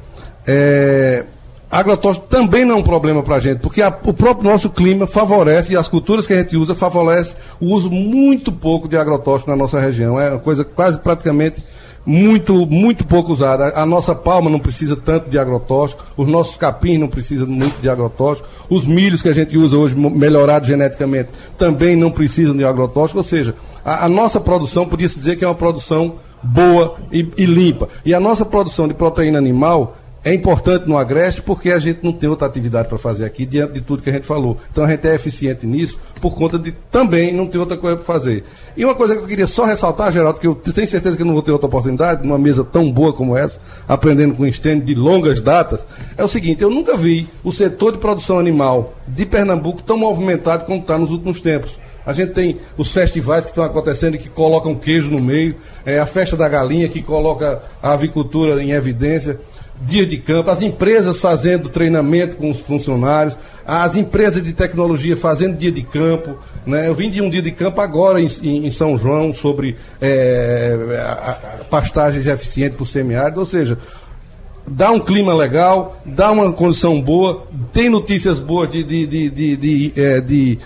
é, agrotóxico também não é um problema para a gente, porque a, o próprio nosso clima favorece, e as culturas que a gente usa favorece o uso muito pouco de agrotóxico na nossa região. É uma coisa quase praticamente muito, muito pouco usada. A nossa palma não precisa tanto de agrotóxico, os nossos capins não precisam muito de agrotóxico, os milhos que a gente usa hoje melhorados geneticamente também não precisam de agrotóxico, ou seja, a, a nossa produção podia-se dizer que é uma produção boa e, e limpa. E a nossa produção de proteína animal é importante no Agreste porque a gente não tem outra atividade para fazer aqui diante de tudo que a gente falou. Então a gente é eficiente nisso por conta de também não ter outra coisa para fazer. E uma coisa que eu queria só ressaltar, Geraldo, que eu tenho certeza que não vou ter outra oportunidade, numa mesa tão boa como essa, aprendendo com Stênio de longas datas, é o seguinte, eu nunca vi o setor de produção animal de Pernambuco tão movimentado como está nos últimos tempos. A gente tem os festivais que estão acontecendo e que colocam queijo no meio, é a festa da galinha que coloca a avicultura em evidência dia de campo, as empresas fazendo treinamento com os funcionários, as empresas de tecnologia fazendo dia de campo. Né? Eu vim de um dia de campo agora em, em São João sobre é, pastagens eficientes para o semiárido, ou seja, dá um clima legal, dá uma condição boa, tem notícias boas de, de, de, de, de, é, de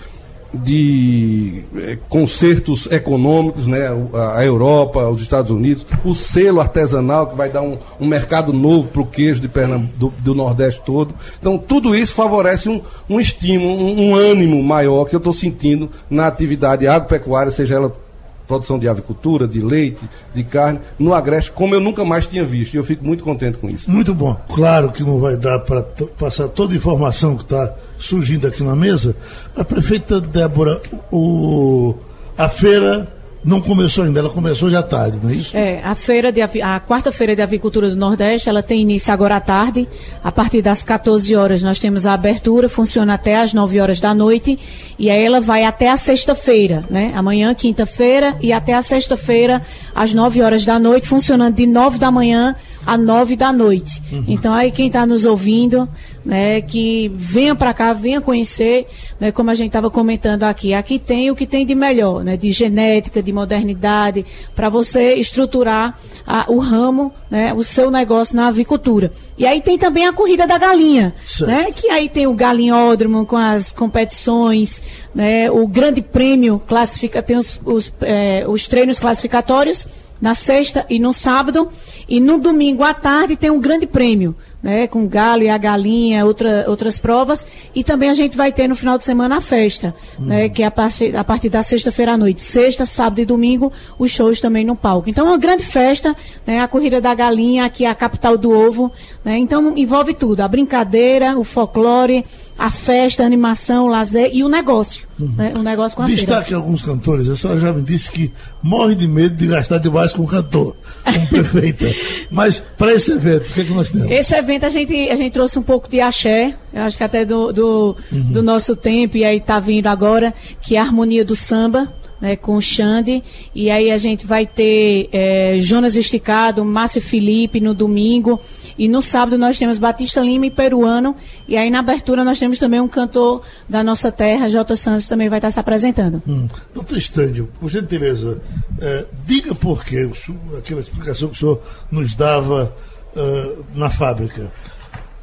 de eh, concertos econômicos, né? a Europa, os Estados Unidos, o selo artesanal que vai dar um, um mercado novo para o queijo de Pernambuco, do, do, Nordeste todo. Então, tudo isso favorece um, um estímulo, um, um ânimo maior que eu estou sentindo na atividade agropecuária, seja ela produção de avicultura, de leite, de carne, no Agreste, como eu nunca mais tinha visto. E eu fico muito contente com isso. Muito bom. Claro que não vai dar para passar toda a informação que está surgindo aqui na mesa. A prefeita Débora, o, a feira não começou ainda, ela começou já tarde, não é isso? É, a feira de a quarta-feira de avicultura do Nordeste, ela tem início agora à tarde, a partir das 14 horas nós temos a abertura, funciona até às 9 horas da noite, e aí ela vai até a sexta-feira, né? Amanhã, quinta-feira, e até a sexta-feira, às 9 horas da noite, funcionando de 9 da manhã a 9 da noite. Uhum. Então aí quem está nos ouvindo, né, que venha para cá, venha conhecer, né, como a gente estava comentando aqui. Aqui tem o que tem de melhor, né, de genética, de modernidade, para você estruturar a, o ramo, né, o seu negócio na avicultura. E aí tem também a corrida da galinha, né, que aí tem o galinhódromo com as competições, né, o grande prêmio classifica, tem os, os, é, os treinos classificatórios na sexta e no sábado, e no domingo à tarde tem um grande prêmio né, com o galo e a galinha, outra, outras provas, e também a gente vai ter no final de semana a festa, uhum. né, que é a partir, a partir da sexta-feira à noite. Sexta, sábado e domingo, os shows também no palco. Então é uma grande festa, né, a corrida da galinha, aqui é a capital do ovo, né, então envolve tudo, a brincadeira, o folclore, a festa, a animação, o lazer e o negócio. Uhum. Né, o negócio com a Destaque feira. alguns cantores. A senhora já me disse que morre de medo de gastar demais com cantor, com prefeita. Mas para esse evento, o que, é que nós temos? Esse evento a gente, a gente trouxe um pouco de axé, eu acho que até do, do, uhum. do nosso tempo, e aí está vindo agora, que é a harmonia do samba né, com o Xande. E aí a gente vai ter é, Jonas Esticado, Márcio Felipe no domingo. E no sábado nós temos Batista Lima e Peruano. E aí na abertura nós temos também um cantor da nossa terra, Jota Santos, também vai estar se apresentando. Hum. Doutor Estândio, por gentileza, é, diga por que aquela explicação que o senhor nos dava uh, na fábrica.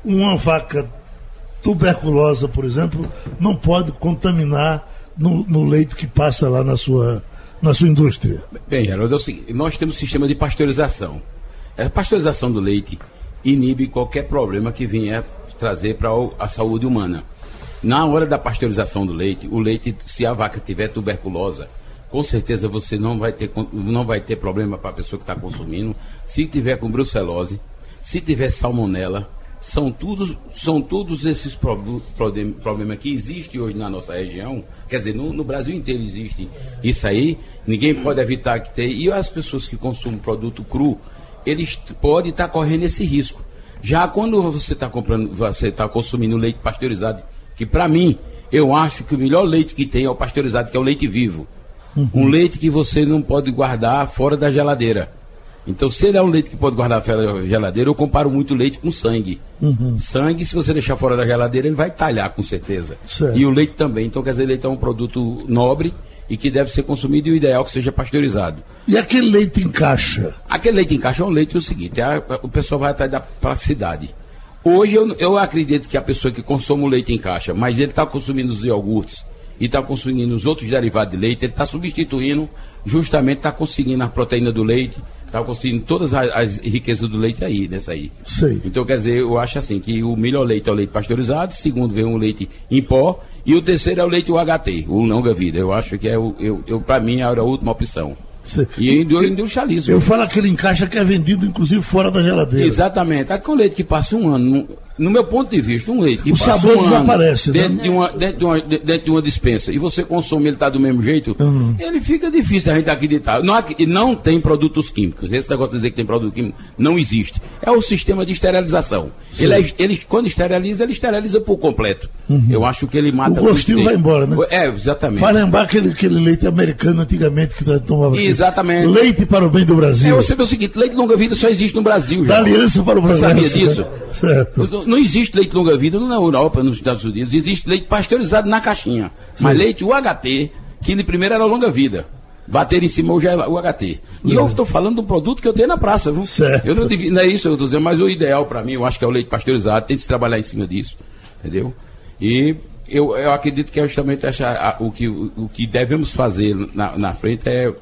Uma vaca tuberculosa, por exemplo, não pode contaminar no, no leite que passa lá na sua, na sua indústria? Bem, Geraldo, é o seguinte, nós temos um sistema de pasteurização. A pasteurização do leite inibe qualquer problema que venha trazer para a saúde humana. Na hora da pasteurização do leite, o leite, se a vaca tiver tuberculosa, com certeza você não vai ter, não vai ter problema para a pessoa que está consumindo. Se tiver com brucelose, se tiver salmonela, são todos, são todos esses problemas que existem hoje na nossa região, quer dizer, no, no, Brasil inteiro existe isso aí, ninguém pode evitar que tenha. E as pessoas que consumem produto cru, eles podem estar correndo esse risco. Já quando você está comprando, você está consumindo leite pasteurizado, que para mim, eu acho que o melhor leite que tem é o pasteurizado, que é o leite vivo. Uhum. Um leite que você não pode guardar fora da geladeira. Então, se ele é um leite que pode guardar da geladeira, eu comparo muito leite com sangue. Uhum. Sangue, se você deixar fora da geladeira, ele vai talhar com certeza. Certo. E o leite também. Então, quer dizer, leite é um produto nobre e que deve ser consumido e o ideal é que seja pasteurizado. E aquele leite em caixa? Aquele leite em caixa é um leite é o seguinte, é, o pessoal vai atrás da praticidade. Hoje eu, eu acredito que a pessoa que consome o leite em caixa, mas ele está consumindo os iogurtes e está consumindo os outros derivados de leite, ele está substituindo, justamente está conseguindo a proteína do leite, Está conseguindo todas as, as, riquezas do leite aí, dessa aí. Sei. Então, quer dizer, eu acho assim, que o melhor leite é o leite pasteurizado, segundo vem o leite em pó, e o terceiro é o leite UHT, o longa vida. Eu acho que é o, eu, eu para mim, é a última opção. E industrialismo. Eu falo que ele encaixa que é vendido, inclusive, fora da geladeira. Exatamente. Aquele leite que passa um ano, no meu ponto de vista, um leite que o passa sabor um desaparece, ano dentro, né? de uma, dentro, de uma, dentro de uma dispensa e você consome ele está do mesmo jeito, uhum. ele fica difícil a gente acreditar. Não, não tem produtos químicos. Esse negócio de dizer que tem produto químico não existe. É o sistema de esterilização. Ele, é, ele, quando esteriliza, ele esteriliza por completo. Uhum. Eu acho que ele mata O gostinho vai embora, né? É, exatamente. Vai lembrar aquele, aquele leite americano antigamente que tomava. Exatamente. Leite para o bem do Brasil. É, você vê o seguinte: leite longa-vida só existe no Brasil. Já. Da aliança para o Brasil. Você sabia disso? Certo. Não, existe leite longa vida na Europa, nos Estados Unidos, existe leite pasteurizado na caixinha. Sim. Mas leite UHT, que de primeiro era longa vida. Bater em cima hoje é o HT. E eu estou falando do produto que eu tenho na praça, viu? Certo. Eu não, não é isso eu estou dizendo, mas o ideal para mim, eu acho que é o leite pasteurizado, tem que se trabalhar em cima disso. Entendeu? E eu, eu acredito que é justamente essa, o, que, o, o, que devemos fazer na, na frente é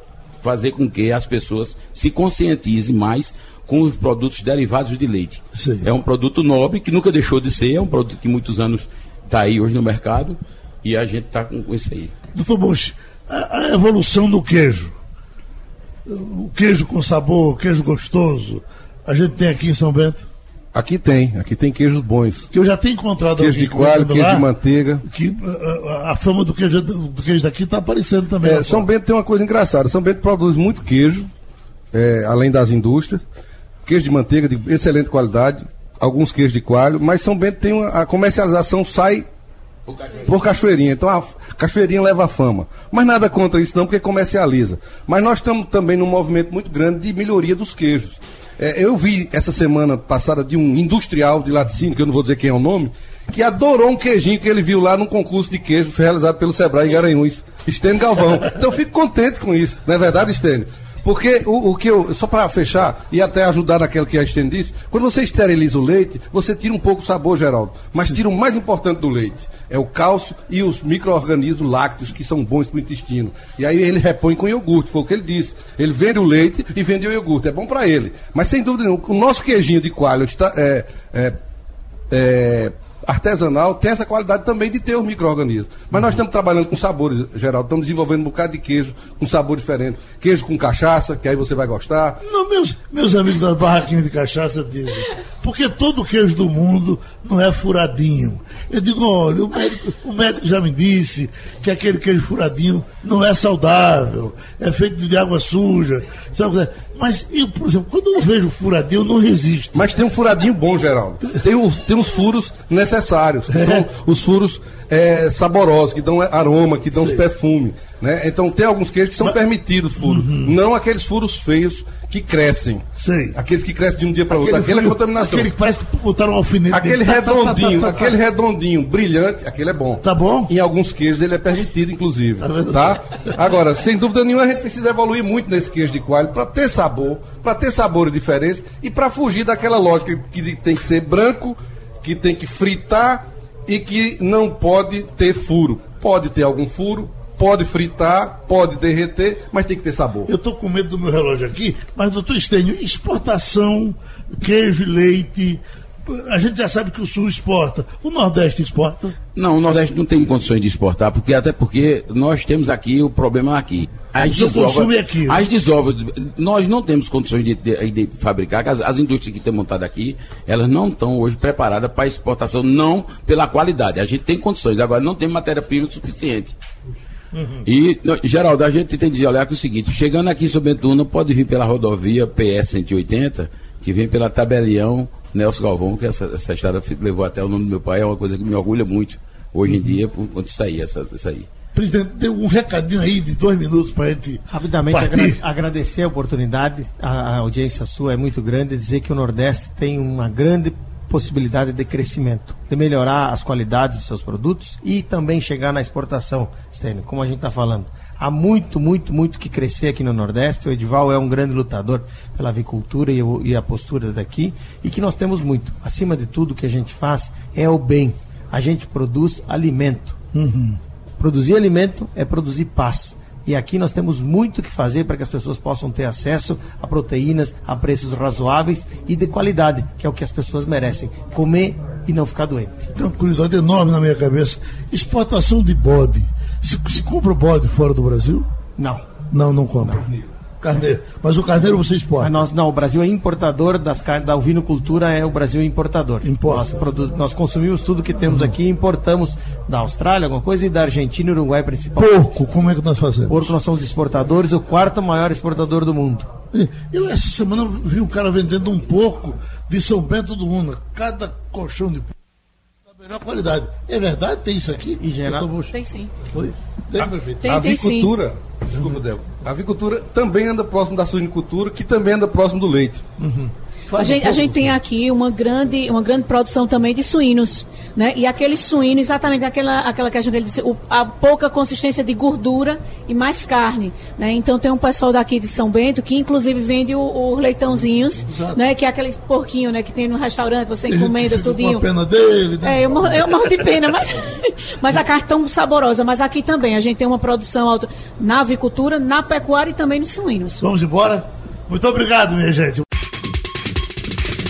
fazer com que as pessoas se conscientizem mais com os produtos derivados de leite. Sim. É um produto nobre que nunca deixou de ser, é um produto que muitos anos está aí hoje no mercado e a gente está com, com, isso aí. Doutor Bush, a, a, evolução do queijo. o queijo com sabor, queijo gostoso, a gente tem aqui em São Bento? Aqui tem, aqui tem queijos bons. Que eu já tenho encontrado queijo de coalho, queijo lá, de manteiga. Que a, a, fama do queijo, do queijo daqui está aparecendo também. É, São Bento tem uma coisa engraçada. São Bento produz muito queijo, é, além das indústrias. Queijo de manteiga de excelente qualidade, alguns queijos de coalho, mas São Bento tem uma, a comercialização sai por cachoeirinha. por cachoeirinha. Então a cachoeirinha leva a fama. Mas nada contra isso não, porque comercializa. Mas nós estamos também num movimento muito grande de melhoria dos queijos. É, eu vi essa semana passada de um industrial de laticínio, que eu não vou dizer quem é o nome, que adorou um queijinho que ele viu lá num concurso de queijo realizado pelo Sebrae em Garanhuns, Estênio Galvão. Então eu fico contente com isso, não é verdade, Estênio? Porque o, o, que eu, só para fechar e até ajudar naquilo que a Estênio disse, quando você esteriliza o leite, você tira um pouco o sabor, Geraldo, mas tira o mais importante do leite é o cálcio e os micro-organismos lácteos que são bons para o intestino. E aí ele repõe com iogurte, foi o que ele disse. Ele vende o leite e vende o iogurte, é bom para ele. Mas sem dúvida nenhuma, o nosso queijinho de coalho está, é, é, é artesanal tem essa qualidade também de ter os micro-organismos. Mas nós estamos trabalhando com sabores, Geraldo. Estamos desenvolvendo um bocado de queijo com sabor diferente. Queijo com cachaça, que aí você vai gostar. Não, meus, meus amigos das barraquinhas de cachaça dizem, porque todo queijo do mundo não é furadinho. Eu digo, olha, o médico, o médico já me disse que aquele queijo furadinho não é saudável, é feito de água suja. Sabe? Mas eu, por exemplo, quando eu vejo furadinho, eu não resisto. Mas tem um furadinho bom, Geraldo. Tem, os, tem os furos necessários, que é. são os furos é, saborosos, que dão aroma, que dão Sei. os perfumes. Né? Então tem alguns queijos que são Mas... permitidos furos. Uhum. Não aqueles furos feios que crescem. Sei. Aqueles que crescem de um dia para outro. Aquele, aquele é contaminação. Aquele que parece que botaram um alfinete. Aquele dentro. redondinho, tá, tá, tá, aquele redondinho, brilhante, aquele é bom. Tá bom? Em alguns queijos ele é permitido, inclusive. Tá? tá? Agora, sem dúvida nenhuma, a gente precisa evoluir muito nesse queijo de coalho para ter sabor, para ter sabores diferentes e para fugir daquela lógica que tem que ser branco, que tem que fritar e que não pode ter furo. Pode ter algum furo, pode fritar, pode derreter, mas tem que ter sabor. Eu estou com medo do meu relógio aqui, mas doutor Estênio, exportação, queijo e leite, a gente já sabe que o Sul exporta. O Nordeste exporta? Não, o Nordeste não tem condições de exportar, porque até porque nós temos aqui o problema aqui. As desovas, é aqui. As desovas, nós não temos condições de, de, de fabricar, as, as, indústrias que estão montadas aqui, elas não estão hoje preparadas para exportação, não pela qualidade. A gente tem condições, agora não tem matéria-prima suficiente. Uhum. E, Geraldo, a gente tem de olhar que é o seguinte: chegando aqui em Sobentuna, pode vir pela rodovia PS 180, que vem pela Tabelião Nelson Galvão, que essa, essa estrada levou até o nome do meu pai, é uma coisa que me orgulha muito hoje em dia, por quando sair essa, essa aí. Presidente, deu um recadinho aí de dois minutos para a gente. Rapidamente agra agradecer a oportunidade, a, a audiência sua é muito grande, dizer que o Nordeste tem uma grande possibilidade de crescimento, de melhorar as qualidades dos seus produtos e também chegar na exportação, Stênio, como a gente está falando. Há muito, muito, muito que crescer aqui no Nordeste. O Edival é um grande lutador pela avicultura e, e a postura daqui e que nós temos muito. Acima de tudo, o que a gente faz é o bem. A gente produz alimento. Uhum. Produzir alimento é produzir paz. E aqui nós temos muito que fazer para que as pessoas possam ter acesso a proteínas a preços razoáveis e de qualidade, que é o que as pessoas merecem. Comer e não ficar doente. Curiosidade enorme na minha cabeça. Exportação de bode. Se, se compra bode fora do Brasil? Não. Não, não compra. Não. Carneiro. Mas o carneiro você exporta? nós, não, o Brasil é importador das carnes, da ovinocultura é o Brasil importador. Importa. Nós, nós consumimos tudo que temos aqui e importamos da Austrália, alguma coisa, e da Argentina e Uruguai principalmente. Porco, como é que nós fazemos? Porco, nós somos exportadores, o quarto maior exportador do mundo. Eu essa semana vi um cara vendendo um porco de São Bento do Una. Cada colchão de da melhor qualidade. É verdade? Tem isso aqui? Em geral? Tem sim. Foi? Tem, prefeito? Tem, a avicultura, sim. Desculpa, Débora, a avicultura também anda próximo da suinicultura, que também anda próximo do leite. Uhum. A gente, a gente tem aqui uma grande, uma grande produção também de suínos. Né? E aqueles suínos, exatamente aquela, aquela questão que ele disse, o, a pouca consistência de gordura e mais carne. Né? Então tem um pessoal daqui de São Bento que inclusive vende os leitãozinhos, né? que é aqueles porquinho né? que tem no restaurante, você encomenda tudinho. Com a pena dele, né? É, eu morro, eu morro de pena, mas, mas a carne é tão saborosa. Mas aqui também a gente tem uma produção alta na avicultura, na pecuária e também nos suínos. Vamos embora? Muito obrigado, minha gente.